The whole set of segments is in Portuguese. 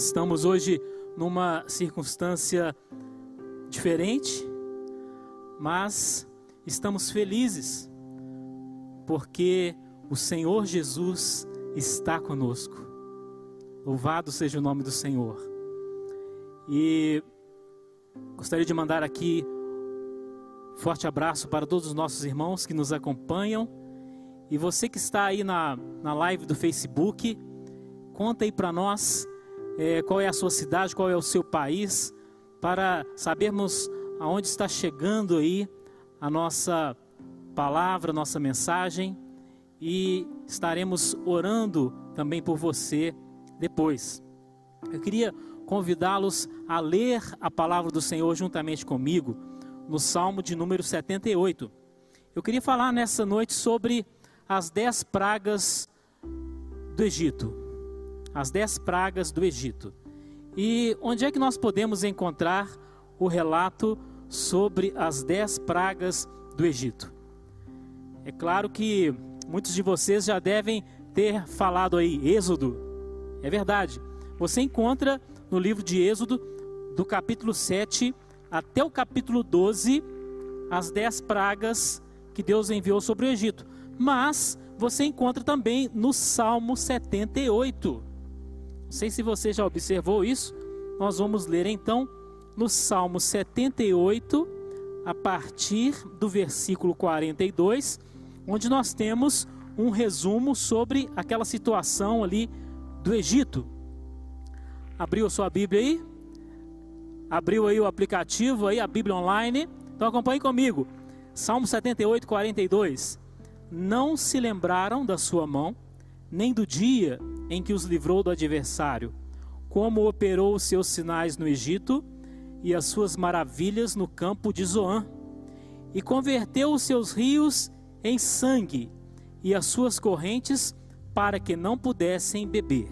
Nós estamos hoje numa circunstância diferente, mas estamos felizes porque o Senhor Jesus está conosco. Louvado seja o nome do Senhor. E gostaria de mandar aqui forte abraço para todos os nossos irmãos que nos acompanham. E você que está aí na, na live do Facebook, conta aí para nós é, qual é a sua cidade, qual é o seu país, para sabermos aonde está chegando aí a nossa palavra, a nossa mensagem e estaremos orando também por você depois. Eu queria convidá-los a ler a palavra do Senhor juntamente comigo no Salmo de número 78. Eu queria falar nessa noite sobre as dez pragas do Egito as dez pragas do Egito. E onde é que nós podemos encontrar o relato sobre as dez pragas do Egito? É claro que muitos de vocês já devem ter falado aí, Êxodo. É verdade. Você encontra no livro de Êxodo, do capítulo 7 até o capítulo 12, as dez pragas que Deus enviou sobre o Egito. Mas você encontra também no Salmo 78. Não sei se você já observou isso. Nós vamos ler então no Salmo 78, a partir do versículo 42, onde nós temos um resumo sobre aquela situação ali do Egito. Abriu a sua Bíblia aí? Abriu aí o aplicativo aí, a Bíblia online? Então acompanhe comigo. Salmo 78, 42. Não se lembraram da sua mão, nem do dia em que os livrou do adversário, como operou os seus sinais no Egito e as suas maravilhas no campo de Zoã, e converteu os seus rios em sangue e as suas correntes para que não pudessem beber.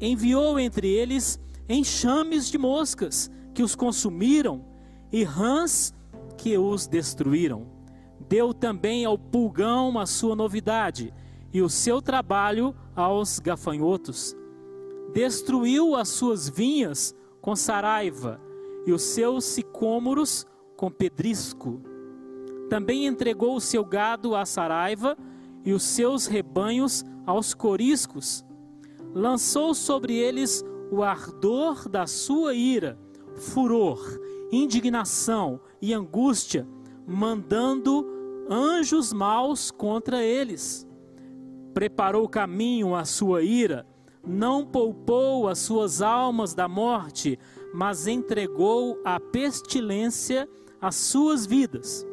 Enviou entre eles enxames de moscas que os consumiram e rãs que os destruíram. Deu também ao pulgão a sua novidade e o seu trabalho aos gafanhotos. Destruiu as suas vinhas com saraiva e os seus sicômoros com pedrisco. Também entregou o seu gado à saraiva e os seus rebanhos aos coriscos. Lançou sobre eles o ardor da sua ira, furor, indignação e angústia, mandando anjos maus contra eles preparou o caminho à sua ira, não poupou as suas almas da morte, mas entregou à pestilência as suas vidas,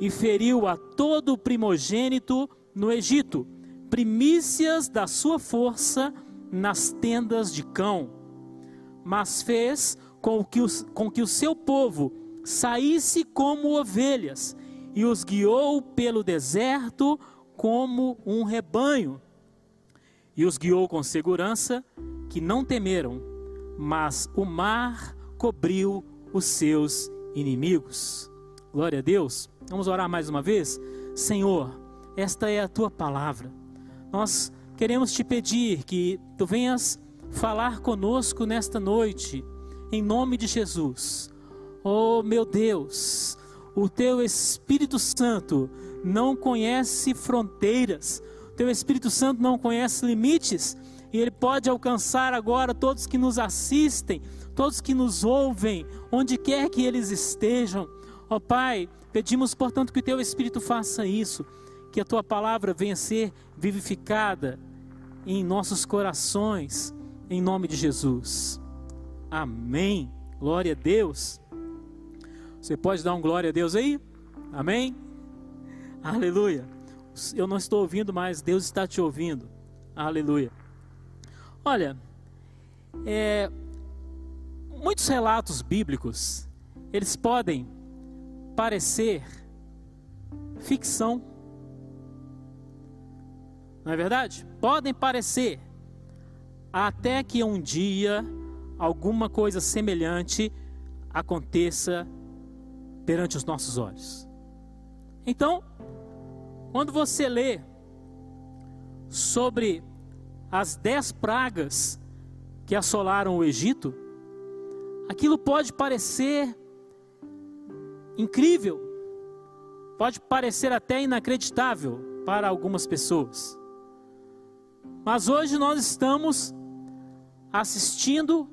e feriu a todo o primogênito no Egito, primícias da sua força nas tendas de cão. Mas fez com que, os, com que o seu povo saísse como ovelhas, e os guiou pelo deserto como um rebanho, e os guiou com segurança, que não temeram, mas o mar cobriu os seus inimigos. Glória a Deus. Vamos orar mais uma vez? Senhor, esta é a tua palavra. Nós queremos te pedir que tu venhas falar conosco nesta noite, em nome de Jesus. Oh, meu Deus, o teu Espírito Santo não conhece fronteiras, teu Espírito Santo não conhece limites, e ele pode alcançar agora todos que nos assistem, todos que nos ouvem, onde quer que eles estejam. Ó oh, Pai, pedimos, portanto, que o teu Espírito faça isso, que a tua palavra venha ser vivificada em nossos corações, em nome de Jesus. Amém. Glória a Deus. Você pode dar um glória a Deus aí? Amém? Aleluia. Eu não estou ouvindo, mas Deus está te ouvindo. Aleluia. Olha, é, muitos relatos bíblicos, eles podem parecer ficção. Não é verdade? Podem parecer. Até que um dia alguma coisa semelhante aconteça perante os nossos olhos. Então, quando você lê sobre as dez pragas que assolaram o Egito, aquilo pode parecer incrível, pode parecer até inacreditável para algumas pessoas. Mas hoje nós estamos assistindo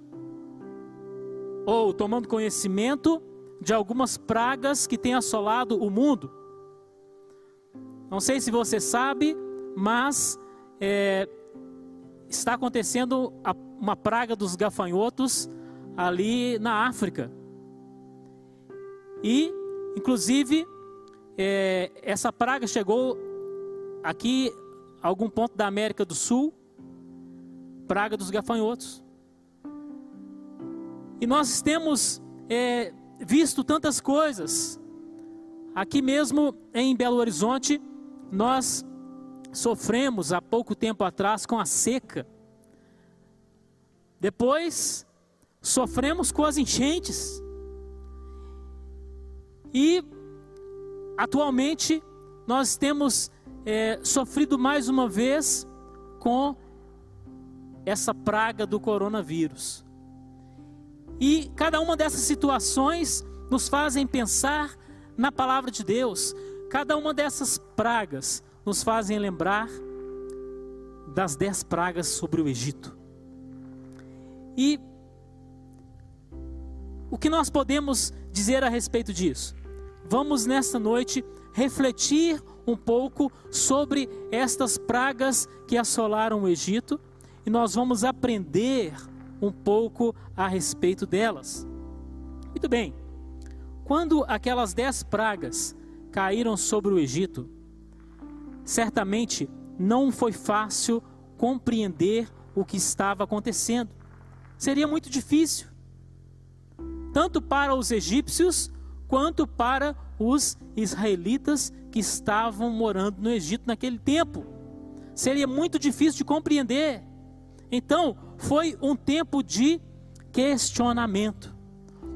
ou tomando conhecimento de algumas pragas que têm assolado o mundo. Não sei se você sabe, mas é, está acontecendo uma praga dos gafanhotos ali na África. E, inclusive, é, essa praga chegou aqui a algum ponto da América do Sul praga dos gafanhotos. E nós temos é, visto tantas coisas. Aqui mesmo em Belo Horizonte, nós sofremos há pouco tempo atrás com a seca. Depois, sofremos com as enchentes. E, atualmente, nós temos é, sofrido mais uma vez com essa praga do coronavírus. E cada uma dessas situações nos fazem pensar na palavra de Deus. Cada uma dessas pragas nos fazem lembrar das dez pragas sobre o Egito. E o que nós podemos dizer a respeito disso? Vamos nesta noite refletir um pouco sobre estas pragas que assolaram o Egito e nós vamos aprender um pouco a respeito delas. Muito bem, quando aquelas dez pragas caíram sobre o Egito, certamente não foi fácil compreender o que estava acontecendo. Seria muito difícil, tanto para os egípcios quanto para os israelitas que estavam morando no Egito naquele tempo. Seria muito difícil de compreender. Então, foi um tempo de questionamento.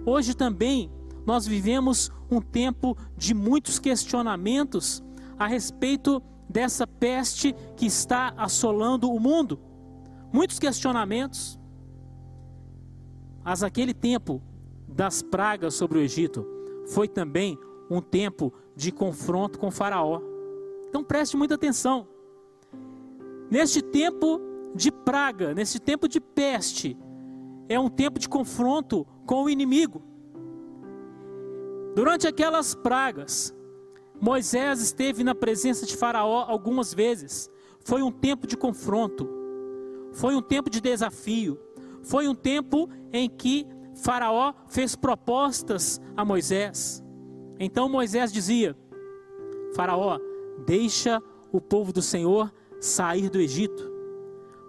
Hoje também nós vivemos um tempo de muitos questionamentos a respeito dessa peste que está assolando o mundo. Muitos questionamentos. Mas aquele tempo das pragas sobre o Egito foi também um tempo de confronto com Faraó. Então preste muita atenção. Neste tempo de praga, nesse tempo de peste, é um tempo de confronto com o inimigo. Durante aquelas pragas, Moisés esteve na presença de Faraó algumas vezes. Foi um tempo de confronto, foi um tempo de desafio, foi um tempo em que Faraó fez propostas a Moisés. Então Moisés dizia: Faraó, deixa o povo do Senhor sair do Egito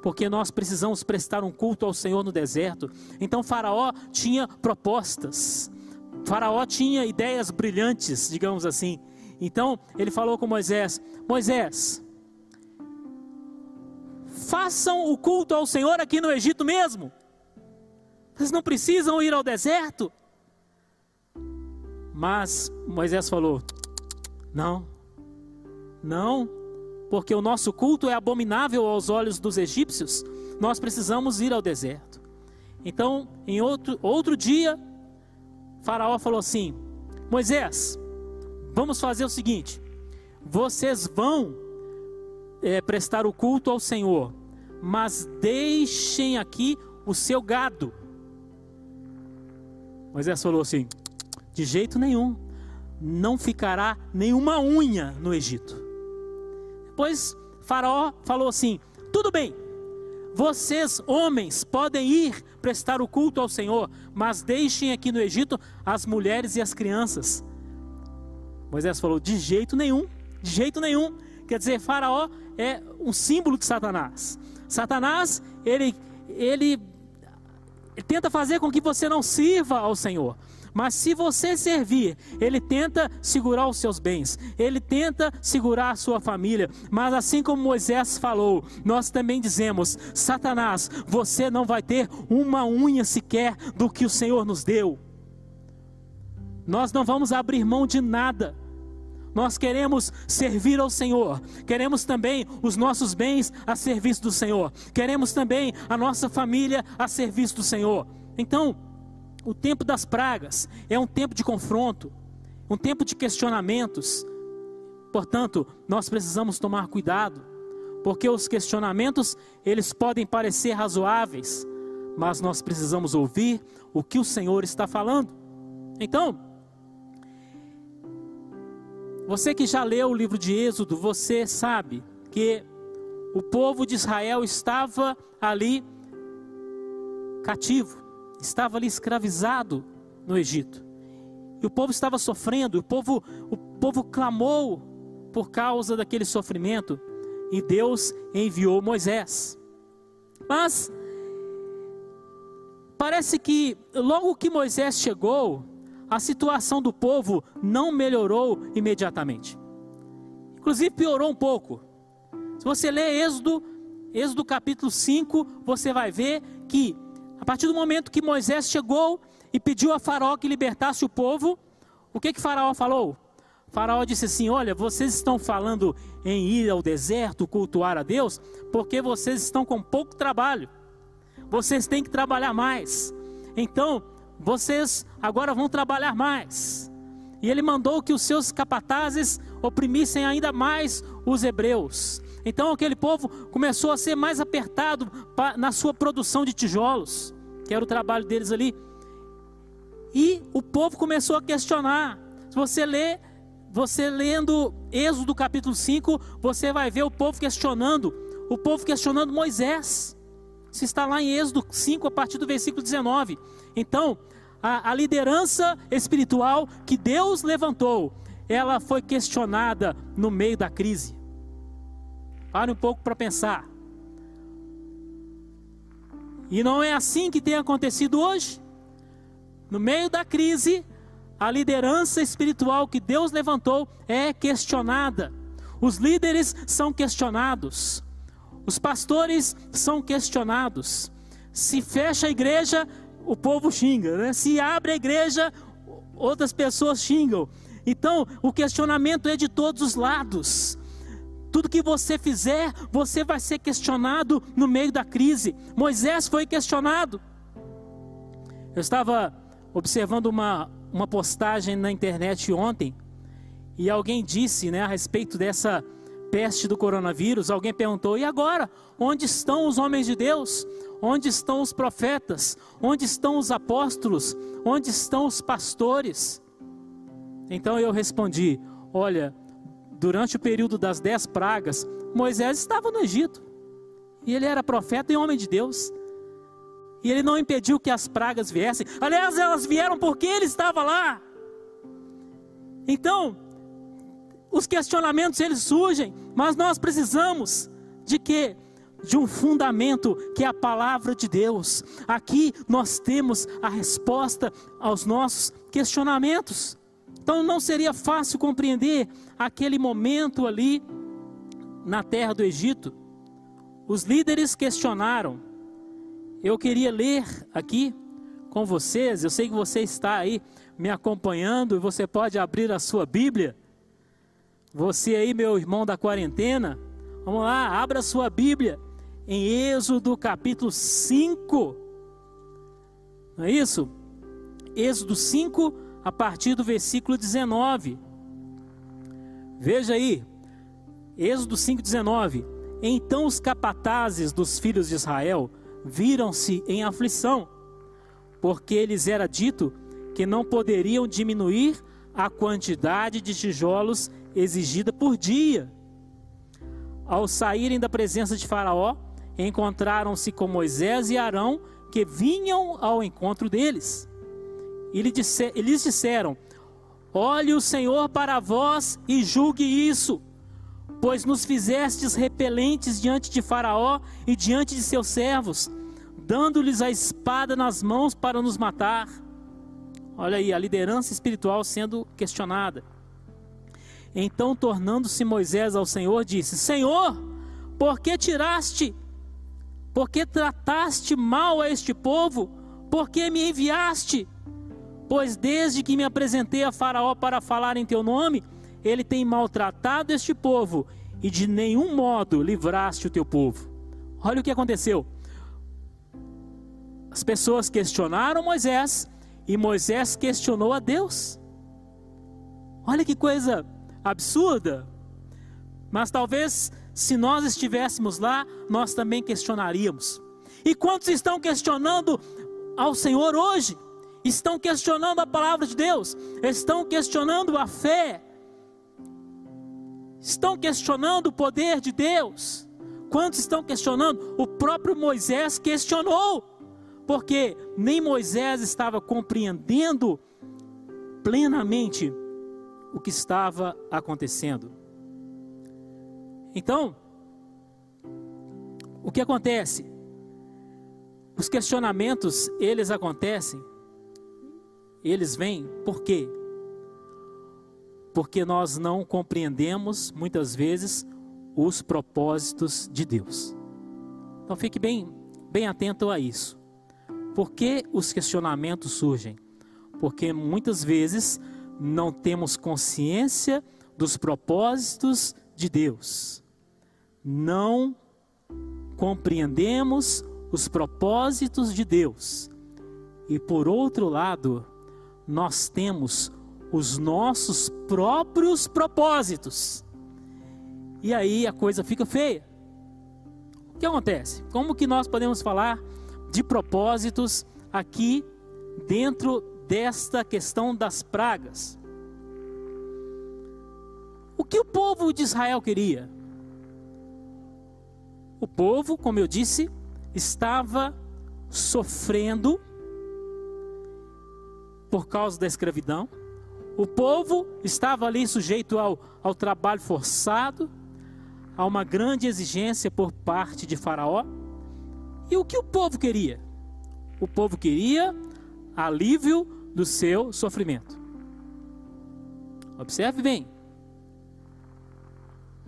porque nós precisamos prestar um culto ao Senhor no deserto. Então Faraó tinha propostas, Faraó tinha ideias brilhantes, digamos assim. Então ele falou com Moisés: Moisés, façam o culto ao Senhor aqui no Egito mesmo. Vocês não precisam ir ao deserto. Mas Moisés falou: Não, não, porque o nosso culto é abominável aos olhos dos egípcios, nós precisamos ir ao deserto. Então, em outro, outro dia, Faraó falou assim: Moisés, vamos fazer o seguinte: vocês vão é, prestar o culto ao Senhor, mas deixem aqui o seu gado. Moisés falou assim: de jeito nenhum, não ficará nenhuma unha no Egito. Depois Faraó falou assim: tudo bem, vocês, homens, podem ir prestar o culto ao Senhor, mas deixem aqui no Egito as mulheres e as crianças. Moisés falou: de jeito nenhum, de jeito nenhum. Quer dizer, Faraó é um símbolo de Satanás. Satanás, ele, ele, tenta fazer com que você não sirva ao Senhor. Mas se você servir, ele tenta segurar os seus bens, ele tenta segurar a sua família. Mas assim como Moisés falou, nós também dizemos: Satanás, você não vai ter uma unha sequer do que o Senhor nos deu. Nós não vamos abrir mão de nada. Nós queremos servir ao Senhor, queremos também os nossos bens a serviço do Senhor, queremos também a nossa família a serviço do Senhor. Então, o tempo das pragas é um tempo de confronto, um tempo de questionamentos. Portanto, nós precisamos tomar cuidado, porque os questionamentos, eles podem parecer razoáveis, mas nós precisamos ouvir o que o Senhor está falando. Então, você que já leu o livro de Êxodo, você sabe que o povo de Israel estava ali cativo, estava ali escravizado no Egito. E o povo estava sofrendo, o povo, o povo clamou por causa daquele sofrimento, e Deus enviou Moisés. Mas parece que logo que Moisés chegou, a situação do povo não melhorou imediatamente. Inclusive piorou um pouco. Se você ler Êxodo, Êxodo capítulo 5, você vai ver que a partir do momento que Moisés chegou e pediu a Faraó que libertasse o povo, o que que Faraó falou? Faraó disse assim: Olha, vocês estão falando em ir ao deserto cultuar a Deus, porque vocês estão com pouco trabalho. Vocês têm que trabalhar mais. Então, vocês agora vão trabalhar mais. E ele mandou que os seus capatazes oprimissem ainda mais os hebreus. Então aquele povo começou a ser mais apertado na sua produção de tijolos, que era o trabalho deles ali. E o povo começou a questionar. Se você lê, você lendo Êxodo capítulo 5, você vai ver o povo questionando, o povo questionando Moisés. Se está lá em Êxodo 5, a partir do versículo 19. Então, a, a liderança espiritual que Deus levantou, ela foi questionada no meio da crise. Pare um pouco para pensar. E não é assim que tem acontecido hoje. No meio da crise, a liderança espiritual que Deus levantou é questionada. Os líderes são questionados. Os pastores são questionados. Se fecha a igreja, o povo xinga, né? Se abre a igreja, outras pessoas xingam. Então, o questionamento é de todos os lados. Tudo que você fizer, você vai ser questionado no meio da crise. Moisés foi questionado. Eu estava observando uma, uma postagem na internet ontem e alguém disse né, a respeito dessa peste do coronavírus. Alguém perguntou: e agora? Onde estão os homens de Deus? Onde estão os profetas? Onde estão os apóstolos? Onde estão os pastores? Então eu respondi: Olha, durante o período das dez pragas, Moisés estava no Egito. E ele era profeta e homem de Deus. E ele não impediu que as pragas viessem. Aliás, elas vieram porque ele estava lá. Então, os questionamentos eles surgem, mas nós precisamos de que de um fundamento que é a palavra de Deus. Aqui nós temos a resposta aos nossos questionamentos. Então não seria fácil compreender aquele momento ali na terra do Egito. Os líderes questionaram. Eu queria ler aqui com vocês, eu sei que você está aí me acompanhando e você pode abrir a sua Bíblia. Você aí, meu irmão da quarentena, vamos lá, abra a sua Bíblia em Êxodo capítulo 5. Não é isso? Êxodo 5, a partir do versículo 19. Veja aí, Êxodo 5, 19. Então os capatazes dos filhos de Israel viram-se em aflição, porque lhes era dito que não poderiam diminuir a quantidade de tijolos exigida por dia. Ao saírem da presença de Faraó, encontraram-se com Moisés e Arão, que vinham ao encontro deles. E lhes disseram: Olhe o Senhor para vós e julgue isso, pois nos fizestes repelentes diante de Faraó e diante de seus servos, dando-lhes a espada nas mãos para nos matar. Olha aí, a liderança espiritual sendo questionada. Então, tornando-se Moisés ao Senhor, disse: Senhor, por que tiraste porque trataste mal a este povo? Porque me enviaste? Pois desde que me apresentei a Faraó para falar em teu nome, ele tem maltratado este povo e de nenhum modo livraste o teu povo. Olha o que aconteceu. As pessoas questionaram Moisés e Moisés questionou a Deus. Olha que coisa absurda. Mas talvez se nós estivéssemos lá, nós também questionaríamos. E quantos estão questionando ao Senhor hoje? Estão questionando a palavra de Deus, estão questionando a fé, estão questionando o poder de Deus. Quantos estão questionando? O próprio Moisés questionou, porque nem Moisés estava compreendendo plenamente o que estava acontecendo. Então, o que acontece? Os questionamentos, eles acontecem, eles vêm por quê? Porque nós não compreendemos, muitas vezes, os propósitos de Deus. Então fique bem, bem atento a isso. Por que os questionamentos surgem? Porque muitas vezes não temos consciência dos propósitos de Deus. Não compreendemos os propósitos de Deus. E por outro lado, nós temos os nossos próprios propósitos. E aí a coisa fica feia. O que acontece? Como que nós podemos falar de propósitos aqui dentro desta questão das pragas? O que o povo de Israel queria? O povo, como eu disse, estava sofrendo por causa da escravidão. O povo estava ali sujeito ao, ao trabalho forçado, a uma grande exigência por parte de Faraó. E o que o povo queria? O povo queria alívio do seu sofrimento. Observe bem.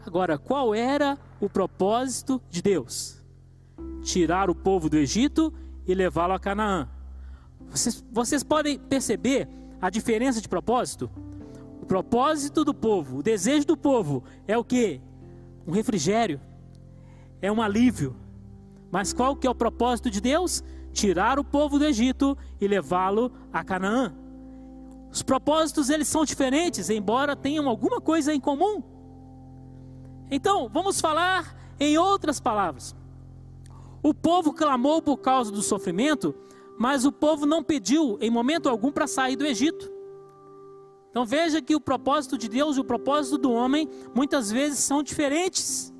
Agora, qual era o propósito de Deus? Tirar o povo do Egito e levá-lo a Canaã. Vocês, vocês podem perceber a diferença de propósito? O propósito do povo, o desejo do povo é o que? Um refrigério, é um alívio. Mas qual que é o propósito de Deus? Tirar o povo do Egito e levá-lo a Canaã. Os propósitos eles são diferentes, embora tenham alguma coisa em comum. Então, vamos falar em outras palavras. O povo clamou por causa do sofrimento, mas o povo não pediu em momento algum para sair do Egito. Então veja que o propósito de Deus e o propósito do homem muitas vezes são diferentes.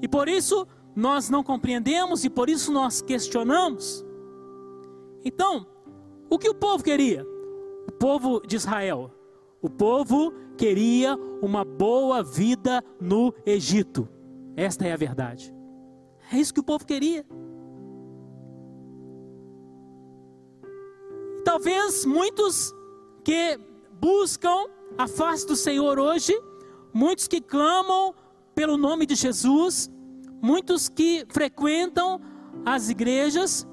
E por isso nós não compreendemos e por isso nós questionamos. Então, o que o povo queria? O povo de Israel. O povo queria uma boa vida no Egito. Esta é a verdade. É isso que o povo queria. Talvez muitos que buscam a face do Senhor hoje, muitos que clamam pelo nome de Jesus, muitos que frequentam as igrejas,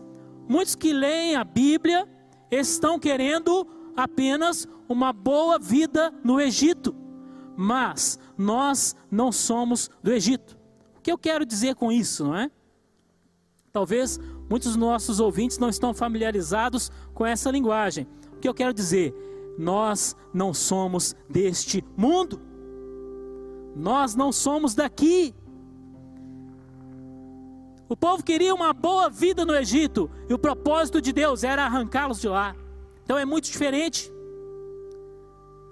muitos que leem a Bíblia, estão querendo apenas uma boa vida no Egito, mas nós não somos do Egito. O que eu quero dizer com isso, não é? Talvez muitos dos nossos ouvintes não estão familiarizados com essa linguagem. O que eu quero dizer? Nós não somos deste mundo. Nós não somos daqui. O povo queria uma boa vida no Egito e o propósito de Deus era arrancá-los de lá. Então é muito diferente.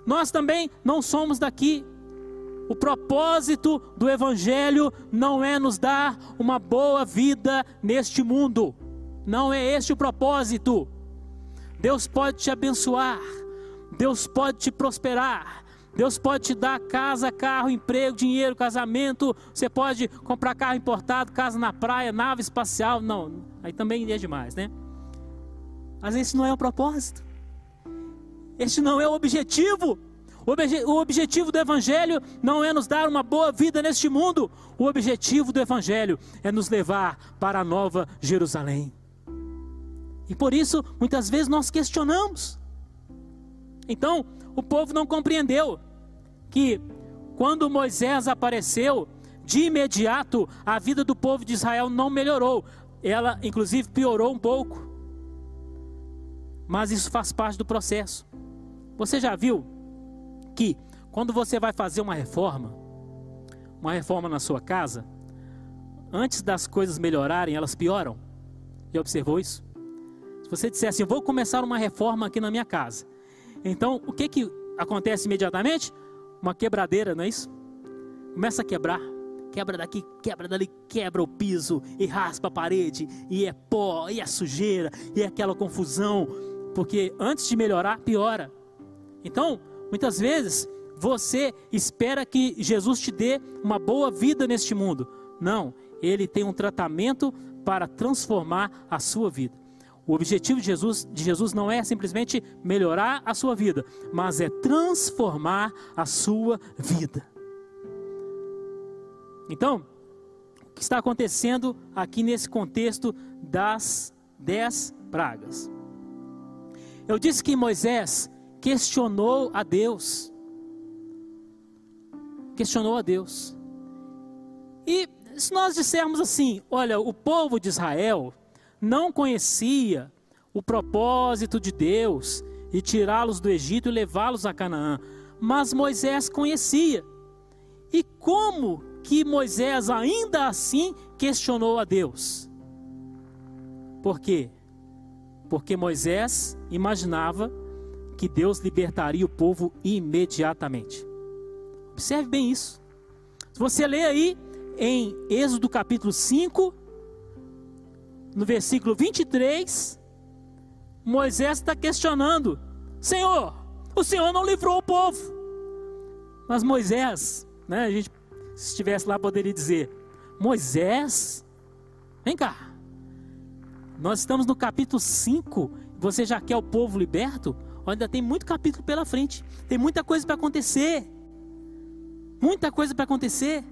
Nós também não somos daqui. O propósito do Evangelho não é nos dar uma boa vida neste mundo. Não é este o propósito. Deus pode te abençoar. Deus pode te prosperar. Deus pode te dar casa, carro, emprego, dinheiro, casamento. Você pode comprar carro importado, casa na praia, nave espacial. Não, aí também é demais, né? Mas esse não é o propósito. Este não é o objetivo. O, o objetivo do Evangelho não é nos dar uma boa vida neste mundo. O objetivo do Evangelho é nos levar para a nova Jerusalém. E por isso, muitas vezes nós questionamos. Então, o povo não compreendeu. que quando Moisés apareceu, de imediato a vida do povo de Israel não melhorou, ela inclusive piorou um pouco. Mas isso faz parte do processo. Você já viu que quando você vai fazer uma reforma, uma reforma na sua casa, antes das coisas melhorarem, elas pioram? Já observou isso? Se você disser assim, vou começar uma reforma aqui na minha casa. Então, o que que acontece imediatamente? Uma quebradeira, não é isso? Começa a quebrar. Quebra daqui, quebra dali, quebra o piso e raspa a parede, e é pó, e é sujeira, e é aquela confusão, porque antes de melhorar, piora. Então, muitas vezes, você espera que Jesus te dê uma boa vida neste mundo. Não, ele tem um tratamento para transformar a sua vida. O objetivo de Jesus, de Jesus não é simplesmente melhorar a sua vida, mas é transformar a sua vida. Então, o que está acontecendo aqui nesse contexto das dez pragas? Eu disse que Moisés questionou a Deus. Questionou a Deus. E se nós dissermos assim, olha, o povo de Israel não conhecia o propósito de Deus e tirá-los do Egito e levá-los a Canaã, mas Moisés conhecia. E como que Moisés ainda assim questionou a Deus? Por quê? Porque Moisés imaginava que Deus libertaria o povo imediatamente. Observe bem isso. Se você ler aí em Êxodo capítulo 5, no versículo 23, Moisés está questionando: Senhor, o Senhor não livrou o povo. Mas Moisés, né, a gente, se estivesse lá, poderia dizer: Moisés, vem cá, nós estamos no capítulo 5, você já quer o povo liberto? Ainda tem muito capítulo pela frente, tem muita coisa para acontecer. Muita coisa para acontecer.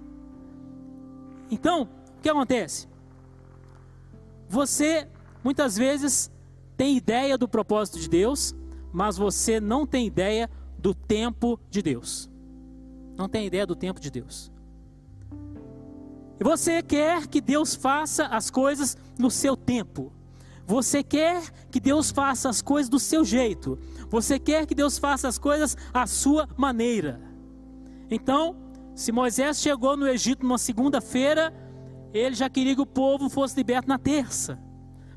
Então, o que acontece? Você muitas vezes tem ideia do propósito de Deus, mas você não tem ideia do tempo de Deus. Não tem ideia do tempo de Deus. E você quer que Deus faça as coisas no seu tempo. Você quer que Deus faça as coisas do seu jeito. Você quer que Deus faça as coisas à sua maneira. Então, se Moisés chegou no Egito numa segunda-feira, ele já queria que o povo fosse liberto na terça.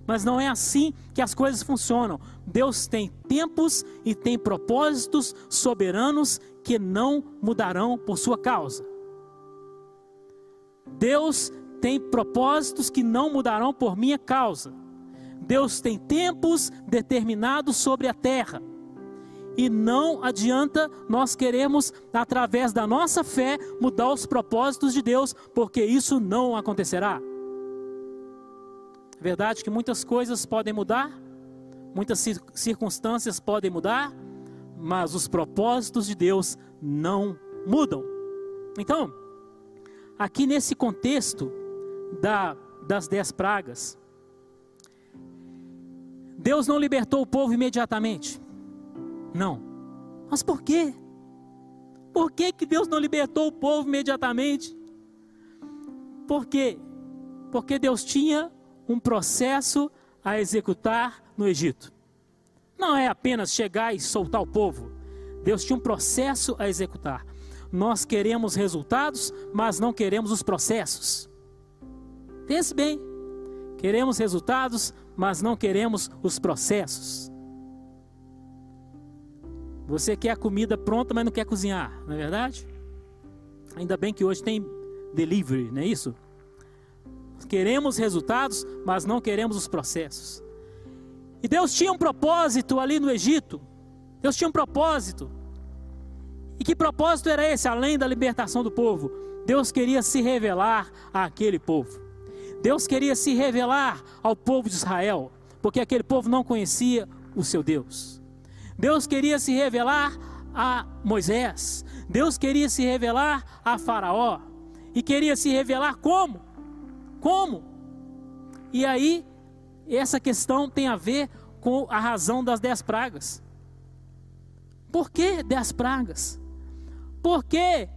Mas não é assim que as coisas funcionam. Deus tem tempos e tem propósitos soberanos que não mudarão por sua causa. Deus tem propósitos que não mudarão por minha causa. Deus tem tempos determinados sobre a terra. E não adianta nós queremos, através da nossa fé, mudar os propósitos de Deus, porque isso não acontecerá. É verdade que muitas coisas podem mudar, muitas circunstâncias podem mudar, mas os propósitos de Deus não mudam. Então, aqui nesse contexto da, das dez pragas, Deus não libertou o povo imediatamente. Não. Mas por quê? Por que, que Deus não libertou o povo imediatamente? Por quê? Porque Deus tinha um processo a executar no Egito. Não é apenas chegar e soltar o povo. Deus tinha um processo a executar. Nós queremos resultados, mas não queremos os processos. Pense bem. Queremos resultados, mas não queremos os processos. Você quer a comida pronta, mas não quer cozinhar, não é verdade? Ainda bem que hoje tem delivery, não é isso? Queremos resultados, mas não queremos os processos. E Deus tinha um propósito ali no Egito. Deus tinha um propósito. E que propósito era esse, além da libertação do povo? Deus queria se revelar àquele povo. Deus queria se revelar ao povo de Israel, porque aquele povo não conhecia o seu Deus. Deus queria se revelar a Moisés, Deus queria se revelar a Faraó, e queria se revelar como? Como? E aí, essa questão tem a ver com a razão das dez pragas. Por que dez pragas? Por que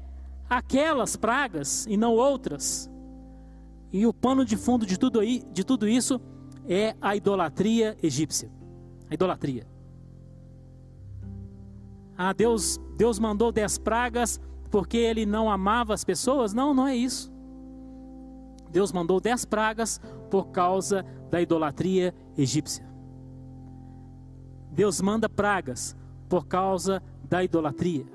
aquelas pragas e não outras? E o pano de fundo de tudo, aí, de tudo isso é a idolatria egípcia. A idolatria. Ah, Deus, Deus mandou dez pragas porque ele não amava as pessoas? Não, não é isso. Deus mandou dez pragas por causa da idolatria egípcia. Deus manda pragas por causa da idolatria.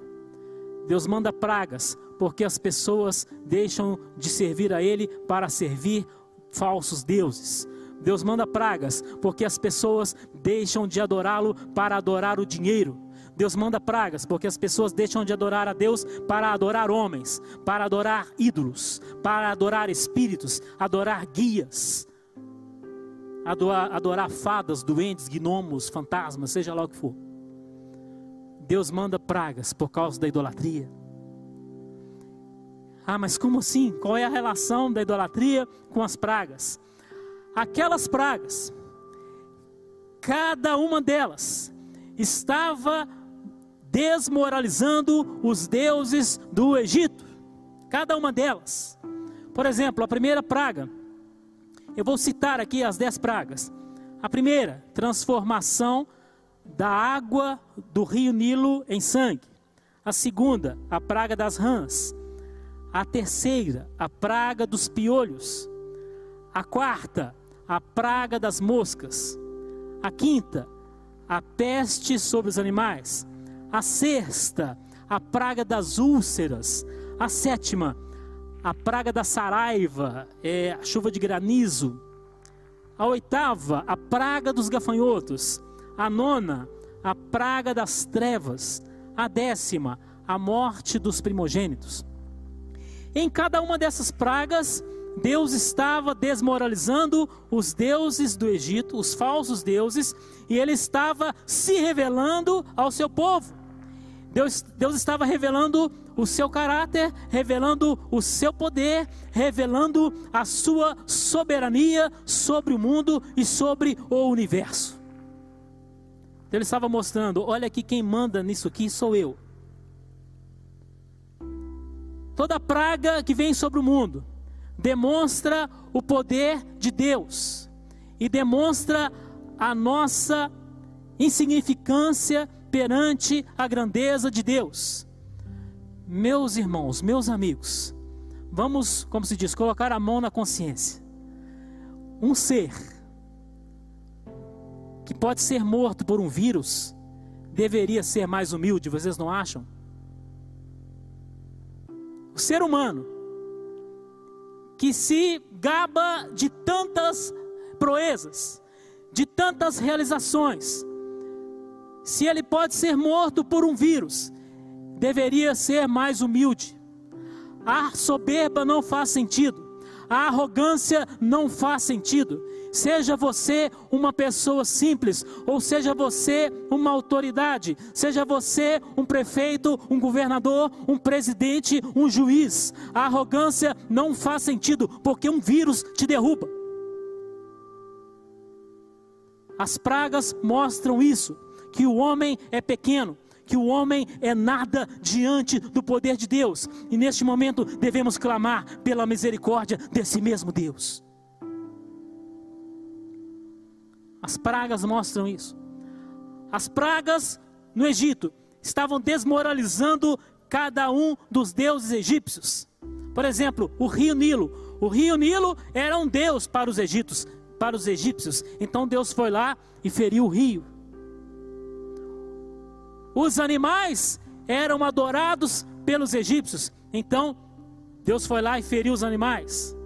Deus manda pragas porque as pessoas deixam de servir a Ele para servir falsos deuses. Deus manda pragas porque as pessoas deixam de adorá-lo para adorar o dinheiro. Deus manda pragas porque as pessoas deixam de adorar a Deus para adorar homens, para adorar ídolos, para adorar espíritos, adorar guias, adorar, adorar fadas, doentes, gnomos, fantasmas, seja lá o que for. Deus manda pragas por causa da idolatria. Ah, mas como assim? Qual é a relação da idolatria com as pragas? Aquelas pragas, cada uma delas estava desmoralizando os deuses do Egito. Cada uma delas. Por exemplo, a primeira praga. Eu vou citar aqui as dez pragas. A primeira, transformação da água do rio Nilo em sangue. A segunda, a praga das rãs. A terceira, a praga dos piolhos. A quarta, a praga das moscas. A quinta, a peste sobre os animais. A sexta, a praga das úlceras. A sétima, a praga da saraiva, é a chuva de granizo. A oitava, a praga dos gafanhotos. A nona, a praga das trevas. A décima, a morte dos primogênitos. Em cada uma dessas pragas, Deus estava desmoralizando os deuses do Egito, os falsos deuses, e ele estava se revelando ao seu povo. Deus, Deus estava revelando o seu caráter, revelando o seu poder, revelando a sua soberania sobre o mundo e sobre o universo. Ele estava mostrando: olha aqui, quem manda nisso aqui sou eu. Toda praga que vem sobre o mundo demonstra o poder de Deus e demonstra a nossa insignificância perante a grandeza de Deus. Meus irmãos, meus amigos, vamos, como se diz, colocar a mão na consciência. Um ser que pode ser morto por um vírus deveria ser mais humilde, vocês não acham? O ser humano que se gaba de tantas proezas, de tantas realizações, se ele pode ser morto por um vírus, deveria ser mais humilde. A soberba não faz sentido, a arrogância não faz sentido. Seja você uma pessoa simples, ou seja você uma autoridade, seja você um prefeito, um governador, um presidente, um juiz, a arrogância não faz sentido, porque um vírus te derruba. As pragas mostram isso que o homem é pequeno, que o homem é nada diante do poder de Deus. E neste momento devemos clamar pela misericórdia desse mesmo Deus. As pragas mostram isso. As pragas no Egito estavam desmoralizando cada um dos deuses egípcios. Por exemplo, o rio Nilo. O rio Nilo era um deus para os egípcios, para os egípcios. Então Deus foi lá e feriu o rio. Os animais eram adorados pelos egípcios. Então, Deus foi lá e feriu os animais.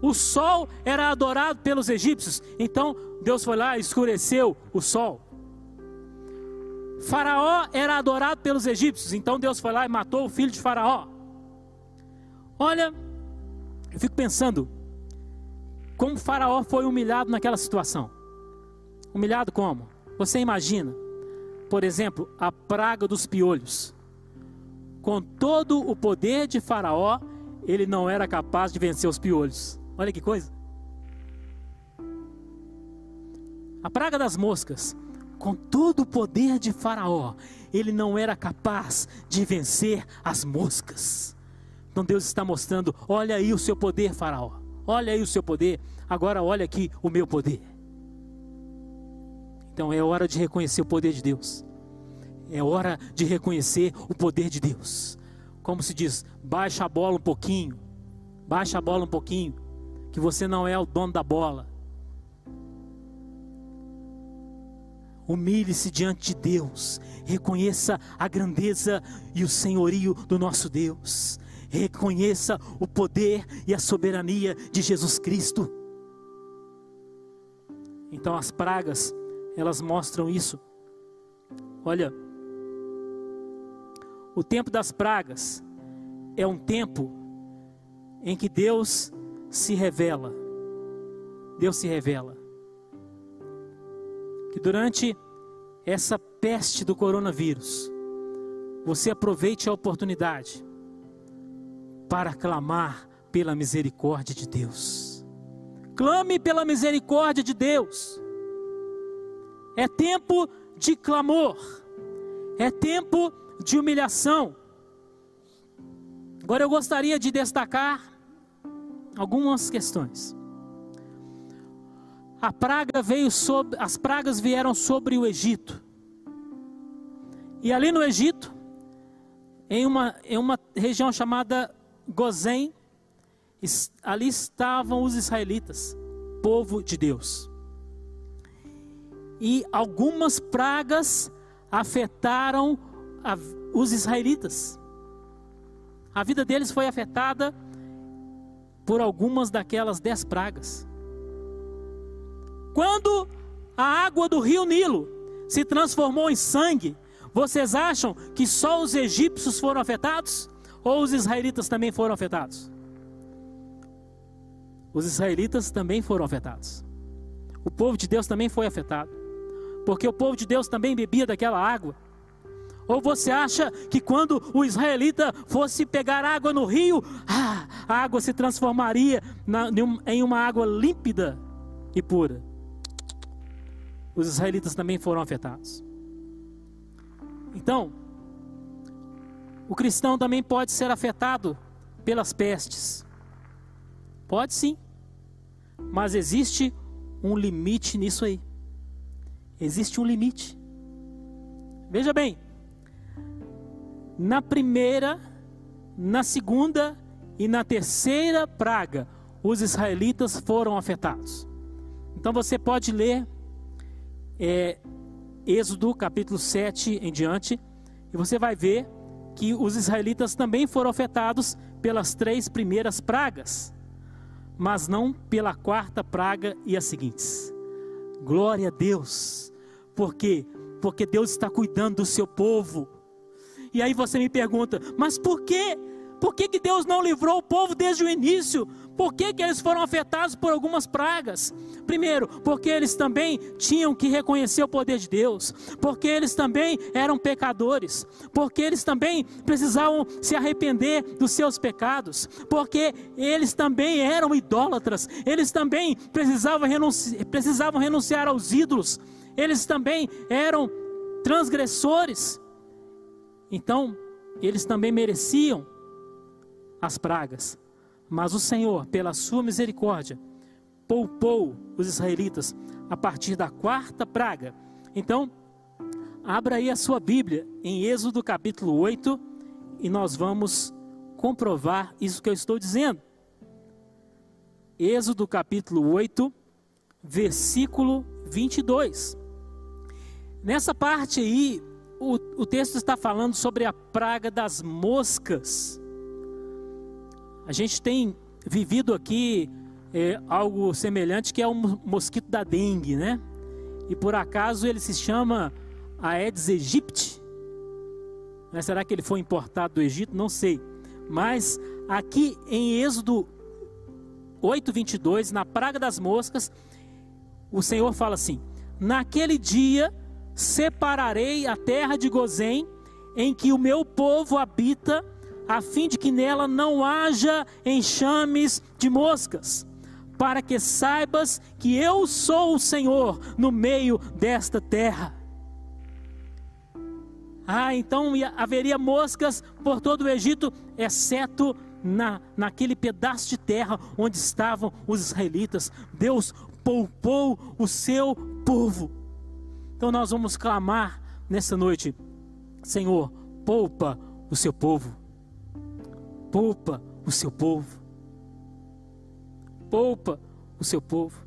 O sol era adorado pelos egípcios. Então, Deus foi lá e escureceu o sol. Faraó era adorado pelos egípcios. Então, Deus foi lá e matou o filho de Faraó. Olha, eu fico pensando como Faraó foi humilhado naquela situação. Humilhado como? Você imagina por exemplo, a praga dos piolhos. Com todo o poder de Faraó, ele não era capaz de vencer os piolhos. Olha que coisa. A praga das moscas. com todo o poder de Faraó, ele não era capaz de vencer as moscas. Então Deus está mostrando: olha aí o seu poder, Faraó. Olha aí o seu poder. Agora olha aqui o meu poder. Então é hora de reconhecer o poder de Deus. É hora de reconhecer o poder de Deus. Como se diz, baixa a bola um pouquinho. Baixa a bola um pouquinho. Que você não é o dono da bola. Humilhe-se diante de Deus. Reconheça a grandeza e o senhorio do nosso Deus. Reconheça o poder e a soberania de Jesus Cristo. Então as pragas, elas mostram isso. Olha, o tempo das pragas é um tempo em que Deus se revela. Deus se revela. Que durante essa peste do coronavírus, você aproveite a oportunidade para clamar pela misericórdia de Deus. Clame pela misericórdia de Deus. É tempo de clamor, é tempo de humilhação. Agora eu gostaria de destacar algumas questões. A praga veio sobre, as pragas vieram sobre o Egito. E ali no Egito, em uma, em uma região chamada Gozém, ali estavam os israelitas, povo de Deus. E algumas pragas afetaram a, os israelitas. A vida deles foi afetada por algumas daquelas dez pragas. Quando a água do rio Nilo se transformou em sangue, vocês acham que só os egípcios foram afetados? Ou os israelitas também foram afetados? Os israelitas também foram afetados. O povo de Deus também foi afetado. Porque o povo de Deus também bebia daquela água. Ou você acha que quando o israelita fosse pegar água no rio, ah, a água se transformaria na, em uma água límpida e pura? Os israelitas também foram afetados. Então, o cristão também pode ser afetado pelas pestes. Pode sim. Mas existe um limite nisso aí. Existe um limite. Veja bem, na primeira, na segunda e na terceira praga, os israelitas foram afetados. Então você pode ler é, Êxodo capítulo 7 em diante, e você vai ver que os israelitas também foram afetados pelas três primeiras pragas, mas não pela quarta praga e as seguintes. Glória a Deus. Por quê? Porque Deus está cuidando do seu povo. E aí você me pergunta, mas por quê? Por que, que Deus não livrou o povo desde o início? Por que, que eles foram afetados por algumas pragas? Primeiro, porque eles também tinham que reconhecer o poder de Deus, porque eles também eram pecadores, porque eles também precisavam se arrepender dos seus pecados, porque eles também eram idólatras, eles também precisavam, renunci precisavam renunciar aos ídolos, eles também eram transgressores. Então, eles também mereciam as pragas. Mas o Senhor, pela sua misericórdia, poupou os israelitas a partir da quarta praga. Então, abra aí a sua Bíblia em Êxodo capítulo 8 e nós vamos comprovar isso que eu estou dizendo. Êxodo capítulo 8, versículo 22. Nessa parte aí, o, o texto está falando sobre a praga das moscas. A gente tem vivido aqui é, algo semelhante que é o mosquito da dengue, né? E por acaso ele se chama Aedes aegypti. Mas será que ele foi importado do Egito? Não sei. Mas aqui em Êxodo 8:22, na praga das moscas, o Senhor fala assim: Naquele dia separarei a terra de Gozém, em que o meu povo habita, a fim de que nela não haja enxames de moscas, para que saibas que eu sou o Senhor no meio desta terra. Ah, então haveria moscas por todo o Egito, exceto na, naquele pedaço de terra onde estavam os israelitas. Deus poupou o seu povo. Então nós vamos clamar nessa noite: Senhor, poupa o seu povo. Poupa o seu povo. Poupa o seu povo.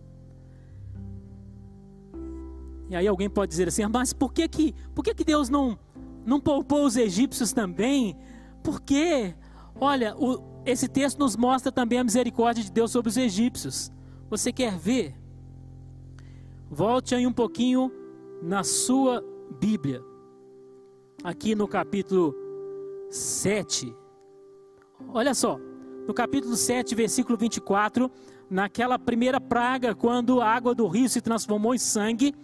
E aí alguém pode dizer assim: "Mas por que que, por que, que Deus não não poupou os egípcios também? Porque, olha, o, esse texto nos mostra também a misericórdia de Deus sobre os egípcios. Você quer ver? Volte aí um pouquinho na sua Bíblia. Aqui no capítulo 7. Olha só, no capítulo 7, versículo 24, naquela primeira praga, quando a água do rio se transformou em sangue,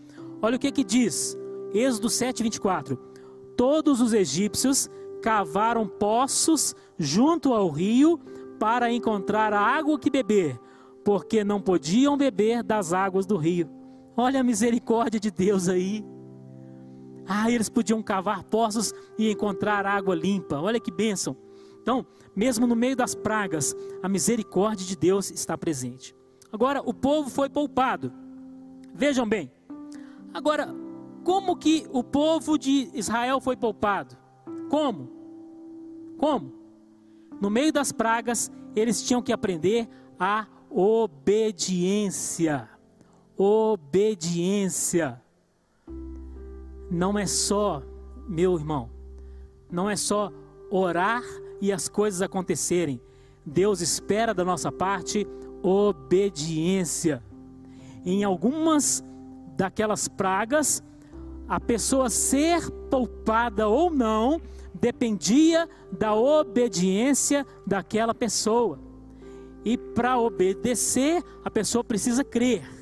olha o que que diz. Êxodo 7, 24. Todos os egípcios cavaram poços junto ao rio para encontrar água que beber, porque não podiam beber das águas do rio. Olha a misericórdia de Deus aí. Ah, eles podiam cavar poços e encontrar água limpa. Olha que bênção. Então, mesmo no meio das pragas, a misericórdia de Deus está presente. Agora, o povo foi poupado. Vejam bem. Agora, como que o povo de Israel foi poupado? Como? Como? No meio das pragas, eles tinham que aprender a obediência. Obediência. Não é só, meu irmão, não é só orar e as coisas acontecerem. Deus espera da nossa parte obediência. Em algumas daquelas pragas, a pessoa ser poupada ou não dependia da obediência daquela pessoa. E para obedecer, a pessoa precisa crer,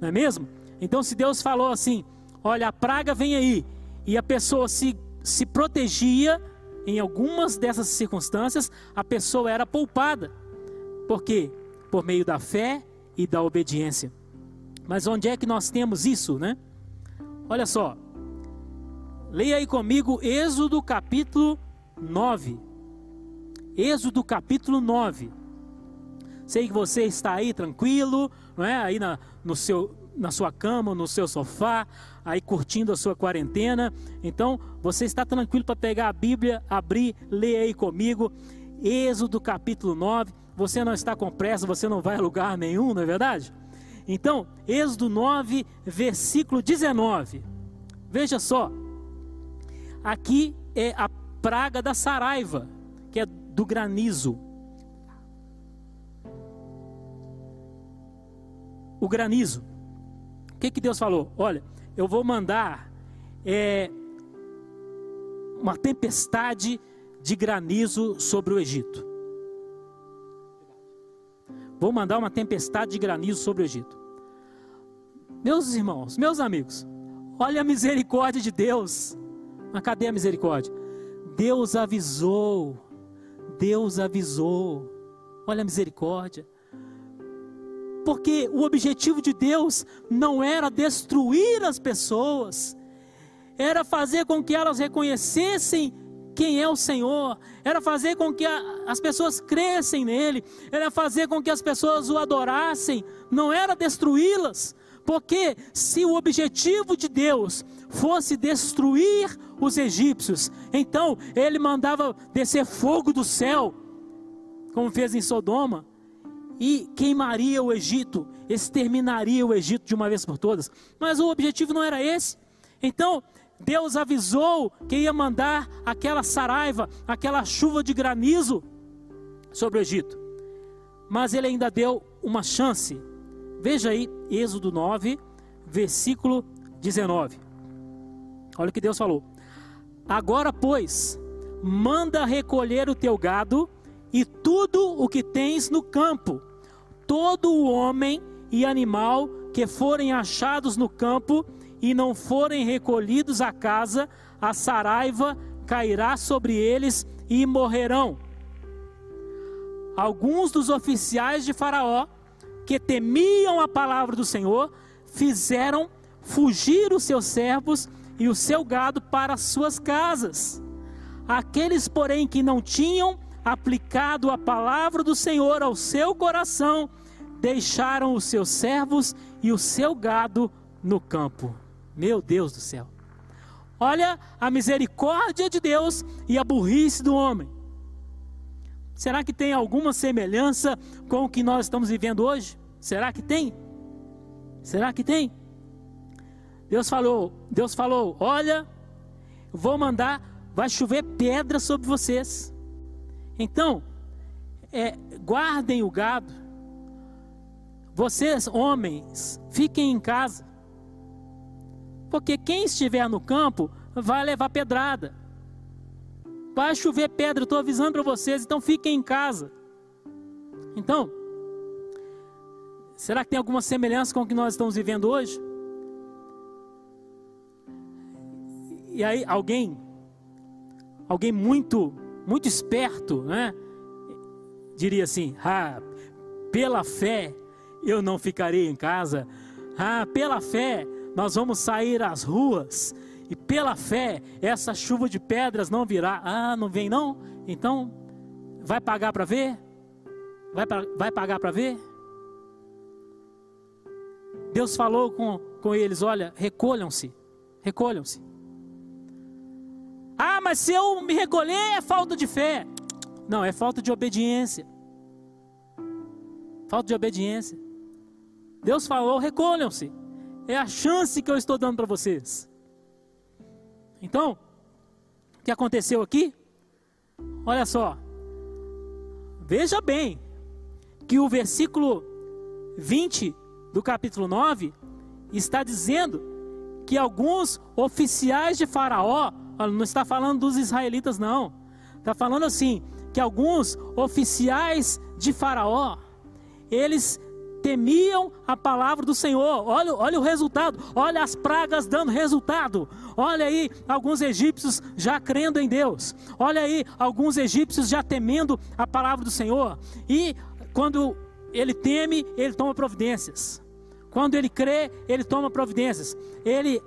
não é mesmo? Então, se Deus falou assim: olha, a praga vem aí, e a pessoa se, se protegia, em algumas dessas circunstâncias, a pessoa era poupada. Por quê? Por meio da fé e da obediência. Mas onde é que nós temos isso, né? Olha só. Leia aí comigo Êxodo capítulo 9. Êxodo capítulo 9. Sei que você está aí tranquilo, não é? Aí na, no seu, na sua cama, no seu sofá, aí curtindo a sua quarentena. Então, você está tranquilo para pegar a Bíblia, abrir, ler aí comigo. Êxodo capítulo 9. Você não está com pressa, você não vai a lugar nenhum, não é verdade? Então, Êxodo 9, versículo 19. Veja só. Aqui é a praga da saraiva, que é do granizo. O granizo. O que, que Deus falou? Olha, eu vou mandar é, uma tempestade de granizo sobre o Egito. Vou mandar uma tempestade de granizo sobre o Egito. Meus irmãos, meus amigos, olha a misericórdia de Deus. Mas cadê a misericórdia? Deus avisou. Deus avisou. Olha a misericórdia. Porque o objetivo de Deus não era destruir as pessoas, era fazer com que elas reconhecessem quem é o Senhor, era fazer com que a, as pessoas crescem nele, era fazer com que as pessoas o adorassem, não era destruí-las. Porque se o objetivo de Deus fosse destruir os egípcios, então ele mandava descer fogo do céu, como fez em Sodoma, e queimaria o Egito, exterminaria o Egito de uma vez por todas. Mas o objetivo não era esse. Então, Deus avisou que ia mandar aquela saraiva, aquela chuva de granizo sobre o Egito. Mas ele ainda deu uma chance. Veja aí, Êxodo 9, versículo 19. Olha o que Deus falou. Agora, pois, manda recolher o teu gado e tudo o que tens no campo, todo o homem e animal que forem achados no campo e não forem recolhidos à casa, a saraiva cairá sobre eles e morrerão. Alguns dos oficiais de Faraó, que temiam a palavra do Senhor, fizeram fugir os seus servos e o seu gado para as suas casas. Aqueles, porém, que não tinham aplicado a palavra do Senhor ao seu coração, deixaram os seus servos e o seu gado no campo. Meu Deus do céu. Olha a misericórdia de Deus e a burrice do homem. Será que tem alguma semelhança com o que nós estamos vivendo hoje? Será que tem? Será que tem? Deus falou, Deus falou, olha, vou mandar, vai chover pedra sobre vocês. Então, é, guardem o gado. Vocês, homens, fiquem em casa. Porque quem estiver no campo vai levar pedrada. Vai chover pedra, estou avisando para vocês, então fiquem em casa. Então, será que tem alguma semelhança com o que nós estamos vivendo hoje? E aí alguém, alguém muito, muito esperto, né? Diria assim: ah, pela fé eu não ficarei em casa. Ah, pela fé nós vamos sair às ruas e pela fé essa chuva de pedras não virá. Ah, não vem não? Então vai pagar para ver? Vai, vai pagar para ver? Deus falou com, com eles: olha, recolham-se, recolham-se. Ah, mas se eu me recolher é falta de fé. Não, é falta de obediência. Falta de obediência. Deus falou: recolham-se. É a chance que eu estou dando para vocês. Então, o que aconteceu aqui? Olha só. Veja bem que o versículo 20 do capítulo 9 está dizendo que alguns oficiais de Faraó não está falando dos israelitas, não. Está falando assim: que alguns oficiais de Faraó, eles temiam a palavra do Senhor. Olha, olha o resultado, olha as pragas dando resultado. Olha aí alguns egípcios já crendo em Deus. Olha aí alguns egípcios já temendo a palavra do Senhor. E quando ele teme, ele toma providências. Quando ele crê, ele toma providências. Ele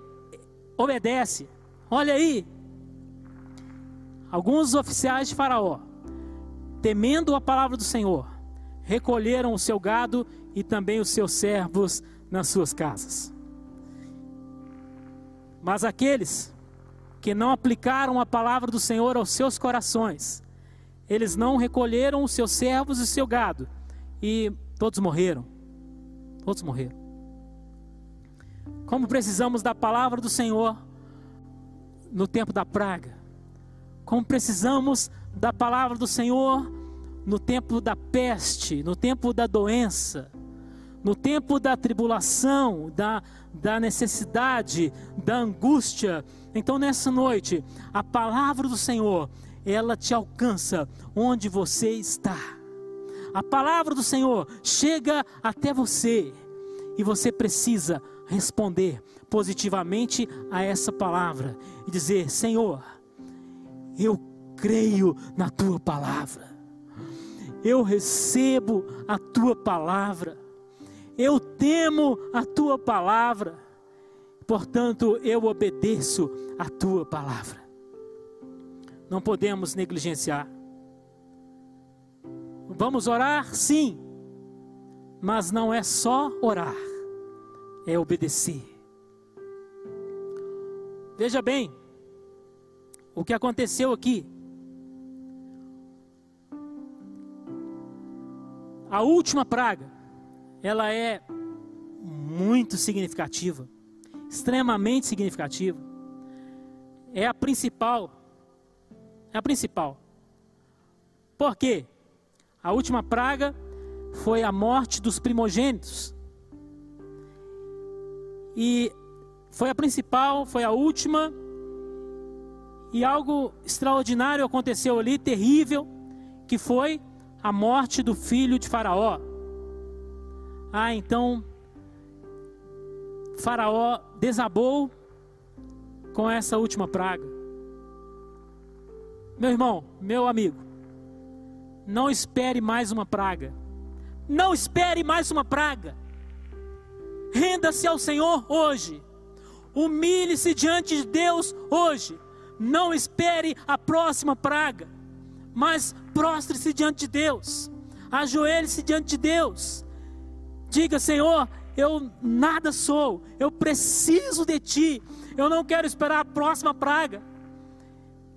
obedece. Olha aí, Alguns oficiais de Faraó, temendo a palavra do Senhor, recolheram o seu gado e também os seus servos nas suas casas. Mas aqueles que não aplicaram a palavra do Senhor aos seus corações, eles não recolheram os seus servos e o seu gado, e todos morreram. Todos morreram. Como precisamos da palavra do Senhor no tempo da praga, como precisamos da palavra do Senhor no tempo da peste, no tempo da doença, no tempo da tribulação, da, da necessidade, da angústia. Então, nessa noite, a palavra do Senhor, ela te alcança onde você está. A palavra do Senhor chega até você e você precisa responder positivamente a essa palavra e dizer: Senhor, eu creio na tua palavra, eu recebo a tua palavra, eu temo a tua palavra, portanto eu obedeço a tua palavra. Não podemos negligenciar. Vamos orar? Sim, mas não é só orar, é obedecer. Veja bem, o que aconteceu aqui. A última praga, ela é muito significativa, extremamente significativa. É a principal. É a principal. Por quê? A última praga foi a morte dos primogênitos. E foi a principal, foi a última, e algo extraordinário aconteceu ali, terrível, que foi a morte do filho de Faraó. Ah, então Faraó desabou com essa última praga. Meu irmão, meu amigo, não espere mais uma praga. Não espere mais uma praga. Renda-se ao Senhor hoje. Humilhe-se diante de Deus hoje. Não espere a próxima praga, mas prostre-se diante de Deus. Ajoelhe-se diante de Deus. Diga, Senhor, eu nada sou, eu preciso de ti. Eu não quero esperar a próxima praga.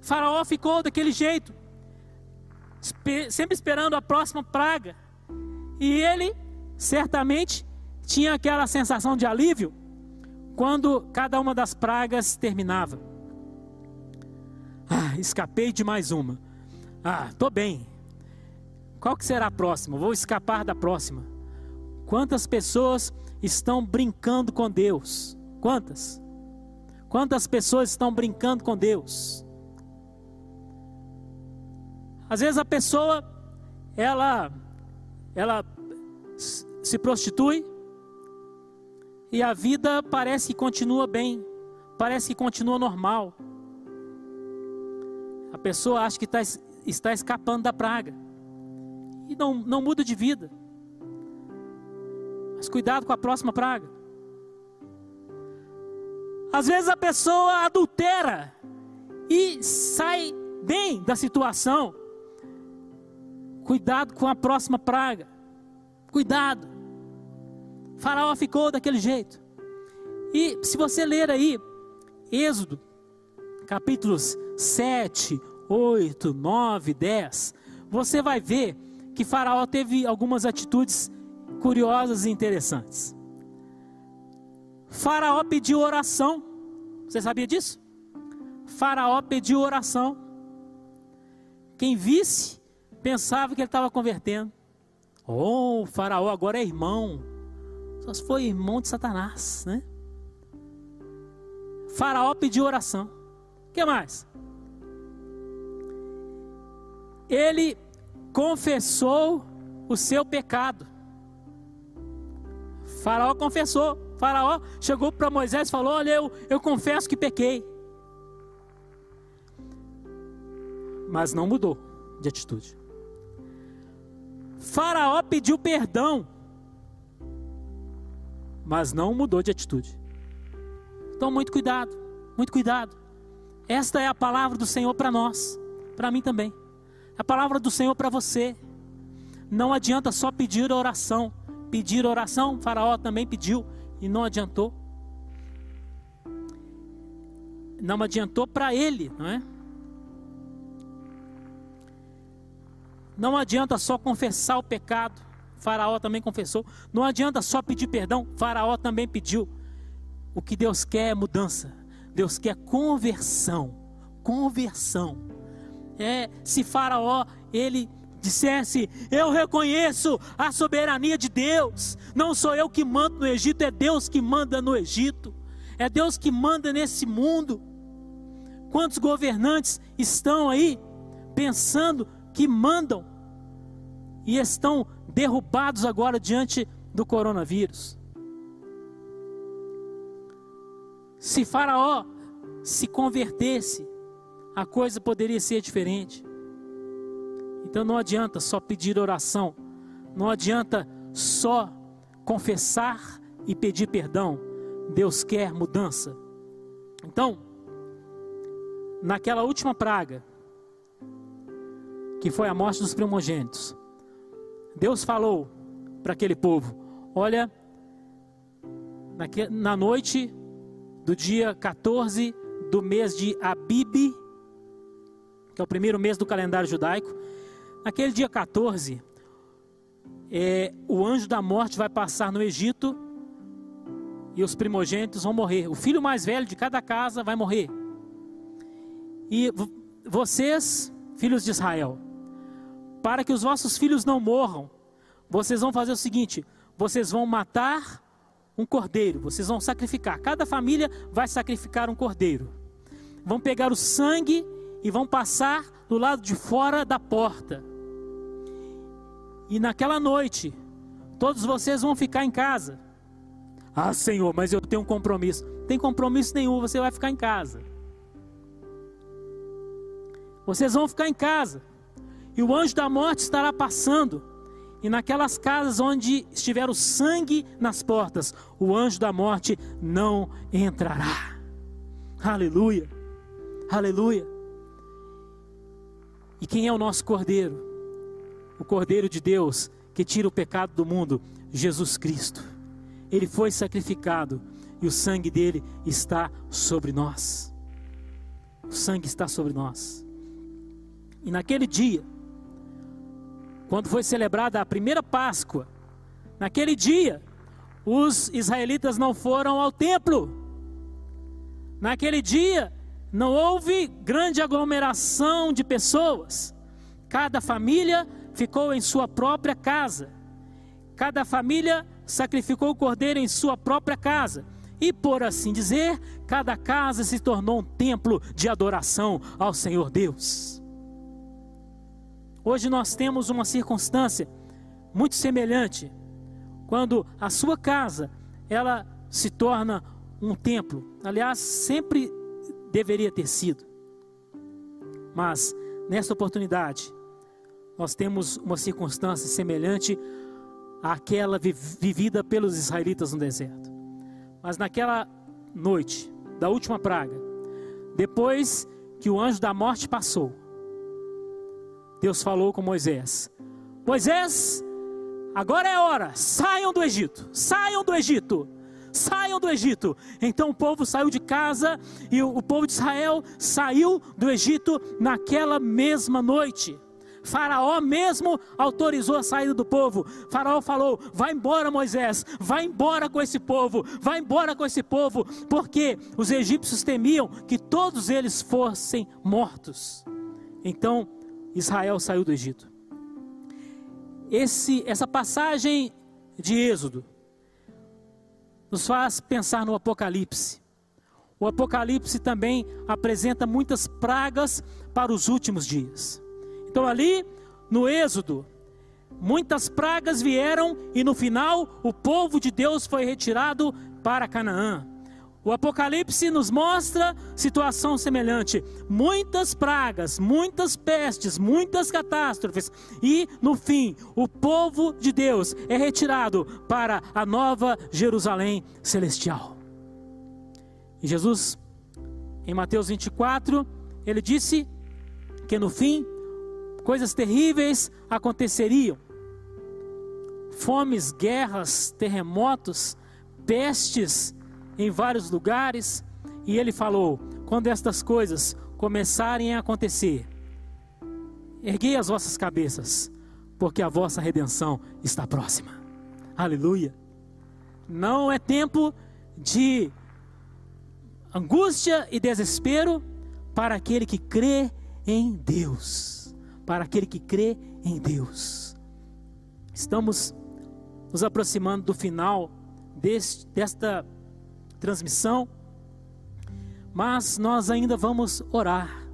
Faraó ficou daquele jeito, sempre esperando a próxima praga. E ele certamente tinha aquela sensação de alívio quando cada uma das pragas terminava. Ah, escapei de mais uma. Ah, tô bem. Qual que será a próxima? Vou escapar da próxima. Quantas pessoas estão brincando com Deus? Quantas? Quantas pessoas estão brincando com Deus? Às vezes a pessoa ela ela se prostitui e a vida parece que continua bem, parece que continua normal. A pessoa acha que está, está escapando da praga e não, não muda de vida. Mas cuidado com a próxima praga. Às vezes a pessoa adultera e sai bem da situação. Cuidado com a próxima praga. Cuidado. Faraó ficou daquele jeito. E se você ler aí, Êxodo, capítulos 7, 8, 9, 10, você vai ver que Faraó teve algumas atitudes curiosas e interessantes. Faraó pediu oração. Você sabia disso? Faraó pediu oração. Quem visse pensava que ele estava convertendo. Oh, Faraó agora é irmão. Só se foi irmão de Satanás, né? Faraó pediu oração. O que mais? Ele confessou o seu pecado. Faraó confessou. Faraó chegou para Moisés e falou: Olha, eu, eu confesso que pequei. Mas não mudou de atitude. Faraó pediu perdão, mas não mudou de atitude. Então, muito cuidado, muito cuidado. Esta é a palavra do Senhor para nós, para mim também. A palavra do Senhor para você. Não adianta só pedir oração. Pedir oração, Faraó também pediu e não adiantou. Não adiantou para ele, não é? Não adianta só confessar o pecado. Faraó também confessou. Não adianta só pedir perdão. Faraó também pediu. O que Deus quer é mudança. Deus quer conversão. Conversão. É, se Faraó ele dissesse: Eu reconheço a soberania de Deus. Não sou eu que mando no Egito, é Deus que manda no Egito. É Deus que manda nesse mundo. Quantos governantes estão aí pensando que mandam e estão derrubados agora diante do coronavírus. Se Faraó se convertesse, a coisa poderia ser diferente. Então não adianta só pedir oração, não adianta só confessar e pedir perdão. Deus quer mudança. Então, naquela última praga, que foi a morte dos primogênitos. Deus falou para aquele povo: Olha, na noite do dia 14 do mês de Abib, que é o primeiro mês do calendário judaico, naquele dia 14, é, o anjo da morte vai passar no Egito e os primogênitos vão morrer. O filho mais velho de cada casa vai morrer. E vocês, filhos de Israel, para que os vossos filhos não morram, vocês vão fazer o seguinte: vocês vão matar um cordeiro, vocês vão sacrificar. Cada família vai sacrificar um cordeiro. Vão pegar o sangue e vão passar do lado de fora da porta. E naquela noite, todos vocês vão ficar em casa. Ah, Senhor, mas eu tenho um compromisso. Tem compromisso nenhum, você vai ficar em casa. Vocês vão ficar em casa e o anjo da morte estará passando, e naquelas casas onde estiver o sangue nas portas, o anjo da morte não entrará. Aleluia, aleluia. E quem é o nosso cordeiro? O cordeiro de Deus que tira o pecado do mundo, Jesus Cristo. Ele foi sacrificado e o sangue dele está sobre nós. O sangue está sobre nós. E naquele dia, quando foi celebrada a primeira Páscoa, naquele dia, os israelitas não foram ao templo. Naquele dia, não houve grande aglomeração de pessoas. Cada família ficou em sua própria casa. Cada família sacrificou o cordeiro em sua própria casa. E por assim dizer, cada casa se tornou um templo de adoração ao Senhor Deus. Hoje nós temos uma circunstância muito semelhante, quando a sua casa ela se torna um templo. Aliás, sempre deveria ter sido. Mas nessa oportunidade, nós temos uma circunstância semelhante àquela vivida pelos israelitas no deserto. Mas naquela noite da última praga, depois que o anjo da morte passou, Deus falou com Moisés: Moisés, agora é hora, saiam do Egito, saiam do Egito, saiam do Egito. Então o povo saiu de casa e o, povo de Israel saiu do Egito naquela mesma noite. Faraó mesmo autorizou a saída do povo. Faraó falou: vai embora, Moisés, vai embora com esse povo, vai embora com esse povo, porque os egípcios temiam que todos eles fossem mortos. Então Israel saiu do Egito. Esse, essa passagem de Êxodo nos faz pensar no Apocalipse. O Apocalipse também apresenta muitas pragas para os últimos dias. Então, ali no Êxodo, muitas pragas vieram e no final o povo de Deus foi retirado para Canaã. O Apocalipse nos mostra situação semelhante. Muitas pragas, muitas pestes, muitas catástrofes. E, no fim, o povo de Deus é retirado para a nova Jerusalém celestial. E Jesus, em Mateus 24, ele disse que no fim, coisas terríveis aconteceriam: fomes, guerras, terremotos, pestes em vários lugares, e ele falou: quando estas coisas começarem a acontecer, erguei as vossas cabeças, porque a vossa redenção está próxima. Aleluia. Não é tempo de angústia e desespero para aquele que crê em Deus. Para aquele que crê em Deus. Estamos nos aproximando do final deste, desta transmissão, mas nós ainda vamos orar.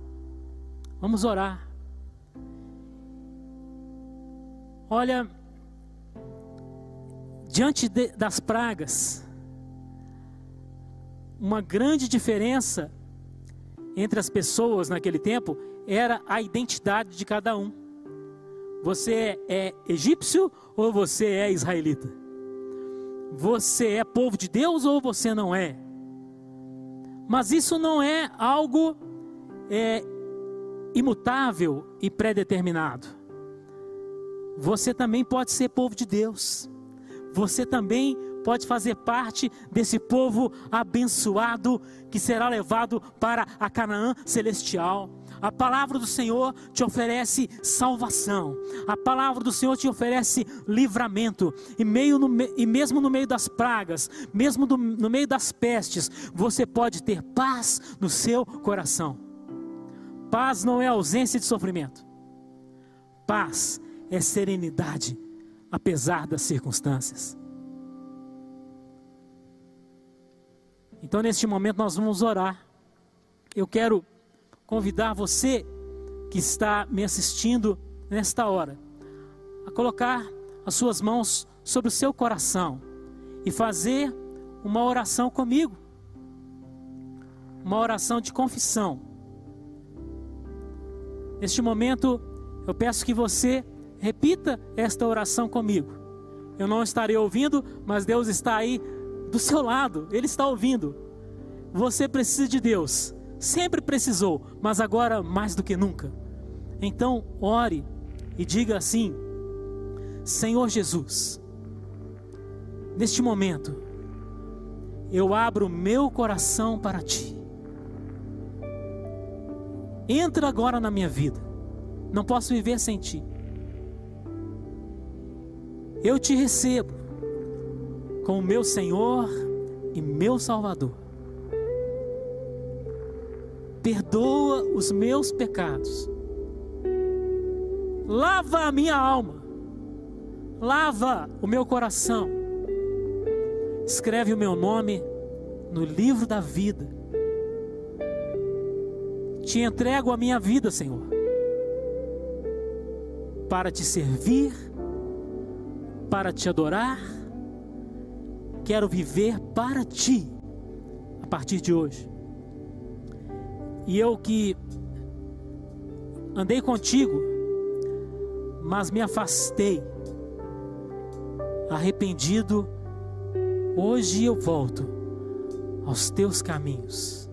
Vamos orar. Olha, diante de, das pragas, uma grande diferença entre as pessoas naquele tempo era a identidade de cada um. Você é egípcio ou você é israelita? Você é povo de Deus ou você não é? Mas isso não é algo é, imutável e predeterminado. Você também pode ser povo de Deus. Você também pode fazer parte desse povo abençoado que será levado para a Canaã celestial. A palavra do Senhor te oferece salvação. A palavra do Senhor te oferece livramento. E, meio no, e mesmo no meio das pragas, mesmo do, no meio das pestes, você pode ter paz no seu coração. Paz não é ausência de sofrimento. Paz é serenidade, apesar das circunstâncias. Então, neste momento, nós vamos orar. Eu quero convidar você que está me assistindo nesta hora a colocar as suas mãos sobre o seu coração e fazer uma oração comigo. Uma oração de confissão. Neste momento, eu peço que você Repita esta oração comigo. Eu não estarei ouvindo, mas Deus está aí do seu lado, Ele está ouvindo. Você precisa de Deus, sempre precisou, mas agora mais do que nunca. Então, ore e diga assim: Senhor Jesus, neste momento, eu abro meu coração para Ti. Entra agora na minha vida, não posso viver sem Ti. Eu te recebo como meu Senhor e meu Salvador. Perdoa os meus pecados. Lava a minha alma. Lava o meu coração. Escreve o meu nome no livro da vida. Te entrego a minha vida, Senhor, para te servir para te adorar, quero viver para ti a partir de hoje. E eu que andei contigo, mas me afastei, arrependido, hoje eu volto aos teus caminhos.